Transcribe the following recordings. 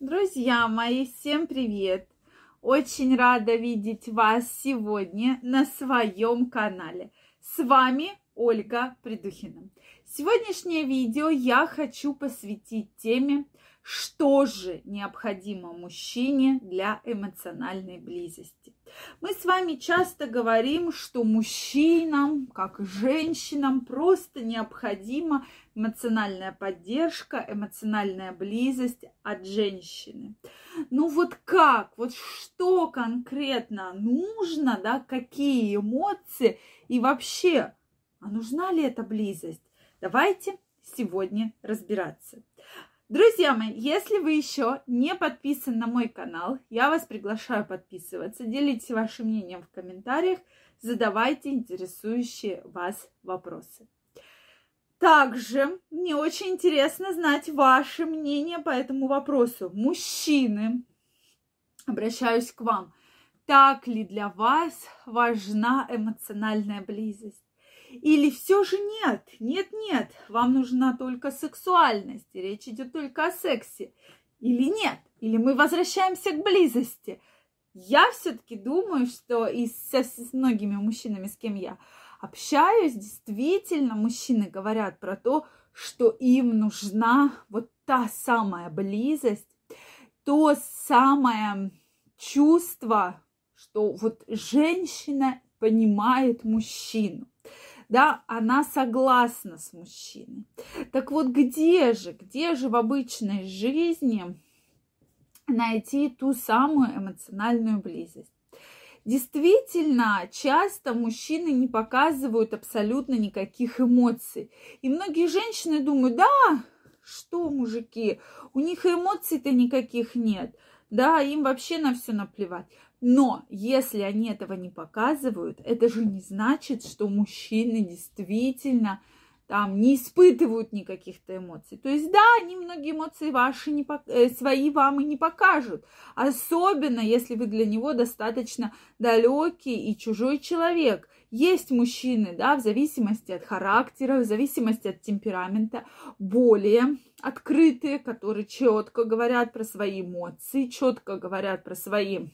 Друзья мои, всем привет! Очень рада видеть вас сегодня на своем канале. С вами Ольга Придухина. Сегодняшнее видео я хочу посвятить теме, что же необходимо мужчине для эмоциональной близости. Мы с вами часто говорим, что мужчинам, как и женщинам, просто необходима эмоциональная поддержка, эмоциональная близость от женщины. Ну вот как, вот что конкретно нужно, да, какие эмоции и вообще, а нужна ли эта близость? Давайте сегодня разбираться. Друзья мои, если вы еще не подписаны на мой канал, я вас приглашаю подписываться. Делитесь вашим мнением в комментариях, задавайте интересующие вас вопросы. Также мне очень интересно знать ваше мнение по этому вопросу. Мужчины, обращаюсь к вам, так ли для вас важна эмоциональная близость? Или все же нет? Нет, нет, вам нужна только сексуальность, речь идет только о сексе. Или нет? Или мы возвращаемся к близости? Я все-таки думаю, что и со, с многими мужчинами, с кем я общаюсь, действительно мужчины говорят про то, что им нужна вот та самая близость, то самое чувство, что вот женщина понимает мужчину да, она согласна с мужчиной. Так вот, где же, где же в обычной жизни найти ту самую эмоциональную близость? Действительно, часто мужчины не показывают абсолютно никаких эмоций. И многие женщины думают, да, что мужики, у них эмоций-то никаких нет. Да, им вообще на все наплевать. Но если они этого не показывают, это же не значит, что мужчины действительно там не испытывают никаких-то эмоций. То есть, да, они многие эмоции ваши не, э, свои вам и не покажут. Особенно, если вы для него достаточно далекий и чужой человек. Есть мужчины, да, в зависимости от характера, в зависимости от темперамента, более открытые, которые четко говорят про свои эмоции, четко говорят про свои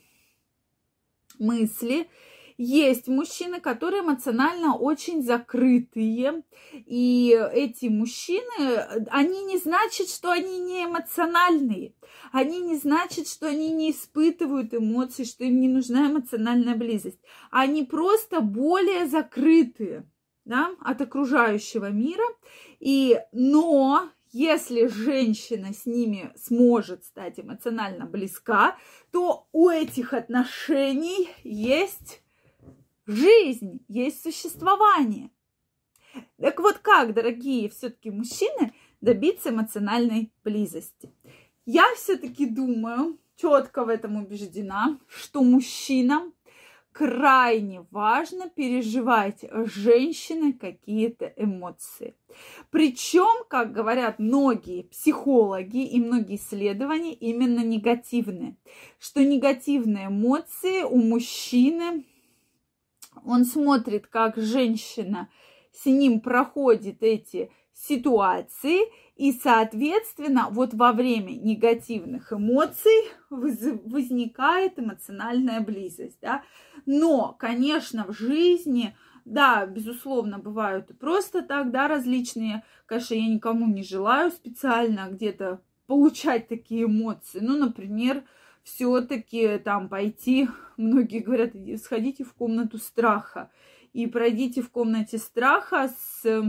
мысли. Есть мужчины, которые эмоционально очень закрытые, и эти мужчины, они не значат, что они не эмоциональные, они не значат, что они не испытывают эмоций, что им не нужна эмоциональная близость, они просто более закрытые да, от окружающего мира, и, но если женщина с ними сможет стать эмоционально близка, то у этих отношений есть жизнь, есть существование. Так вот как, дорогие все-таки мужчины, добиться эмоциональной близости? Я все-таки думаю, четко в этом убеждена, что мужчинам крайне важно переживать женщины какие-то эмоции. Причем, как говорят многие психологи и многие исследования, именно негативные. Что негативные эмоции у мужчины, он смотрит, как женщина с ним проходит эти ситуации, и, соответственно, вот во время негативных эмоций возникает эмоциональная близость, да. Но, конечно, в жизни, да, безусловно, бывают и просто так, да, различные, конечно, я никому не желаю специально где-то получать такие эмоции. Ну, например, все-таки там пойти, многие говорят, сходите в комнату страха и пройдите в комнате страха с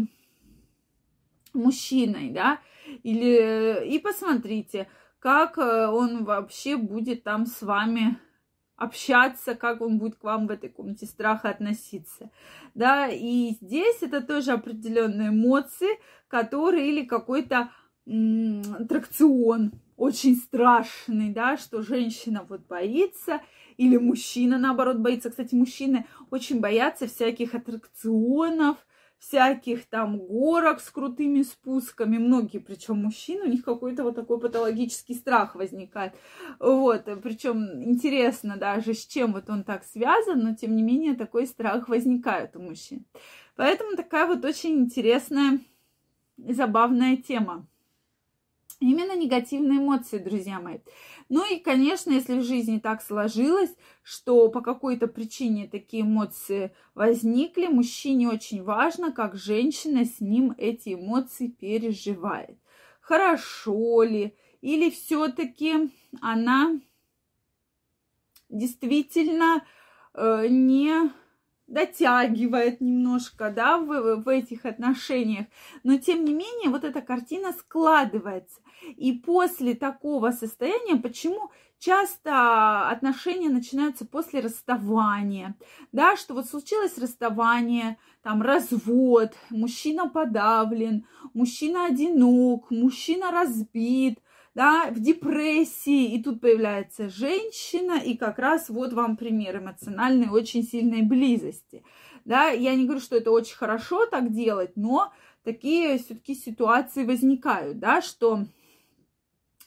мужчиной, да, или и посмотрите, как э, он вообще будет там с вами общаться, как он будет к вам в этой комнате страха относиться. Да, и здесь это тоже определенные эмоции, которые или какой-то аттракцион очень страшный, да, что женщина вот боится, или мужчина, наоборот, боится. Кстати, мужчины очень боятся всяких аттракционов, всяких там горок с крутыми спусками. Многие, причем мужчины, у них какой-то вот такой патологический страх возникает. Вот, причем интересно даже, с чем вот он так связан, но тем не менее такой страх возникает у мужчин. Поэтому такая вот очень интересная и забавная тема. Именно негативные эмоции, друзья мои. Ну и, конечно, если в жизни так сложилось, что по какой-то причине такие эмоции возникли, мужчине очень важно, как женщина с ним эти эмоции переживает. Хорошо ли? Или все-таки она действительно э, не дотягивает немножко, да, в, в этих отношениях. Но тем не менее, вот эта картина складывается. И после такого состояния, почему часто отношения начинаются после расставания, да, что вот случилось расставание, там развод, мужчина подавлен, мужчина одинок, мужчина разбит, да, в депрессии, и тут появляется женщина, и как раз вот вам пример эмоциональной очень сильной близости. Да, я не говорю, что это очень хорошо так делать, но такие все-таки ситуации возникают, да, что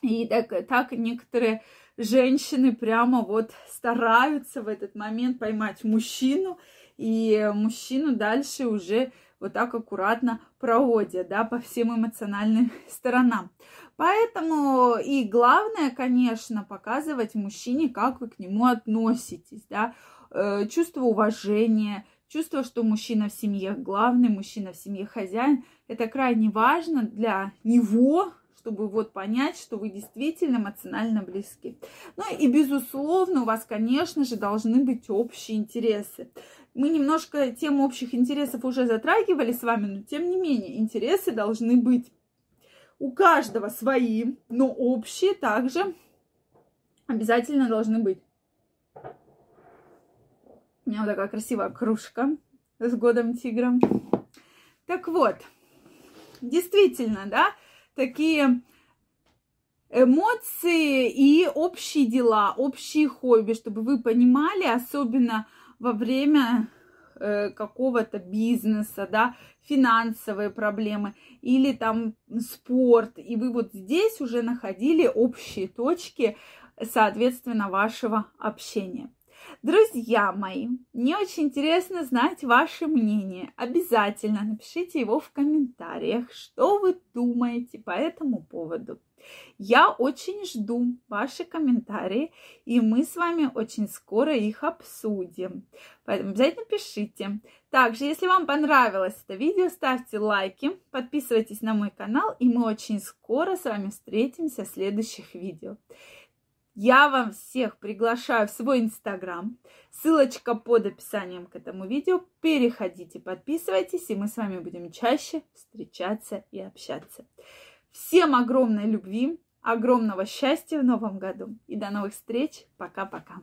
и так, так некоторые женщины прямо вот стараются в этот момент поймать мужчину, и мужчину дальше уже вот так аккуратно проводят, да, по всем эмоциональным сторонам. Поэтому и главное, конечно, показывать мужчине, как вы к нему относитесь, да, э, чувство уважения, чувство, что мужчина в семье главный, мужчина в семье хозяин, это крайне важно для него, чтобы вот понять, что вы действительно эмоционально близки. Ну и безусловно, у вас, конечно же, должны быть общие интересы. Мы немножко тему общих интересов уже затрагивали с вами, но тем не менее интересы должны быть у каждого свои, но общие также обязательно должны быть. У меня вот такая красивая кружка с годом тигром. Так вот, действительно, да, такие эмоции и общие дела, общие хобби, чтобы вы понимали, особенно во время э, какого-то бизнеса, да, финансовые проблемы или там спорт, и вы вот здесь уже находили общие точки, соответственно, вашего общения. Друзья мои, мне очень интересно знать ваше мнение. Обязательно напишите его в комментариях, что вы думаете по этому поводу. Я очень жду ваши комментарии, и мы с вами очень скоро их обсудим. Поэтому обязательно пишите. Также, если вам понравилось это видео, ставьте лайки, подписывайтесь на мой канал, и мы очень скоро с вами встретимся в следующих видео. Я вам всех приглашаю в свой инстаграм. Ссылочка под описанием к этому видео. Переходите, подписывайтесь, и мы с вами будем чаще встречаться и общаться. Всем огромной любви, огромного счастья в новом году. И до новых встреч. Пока-пока.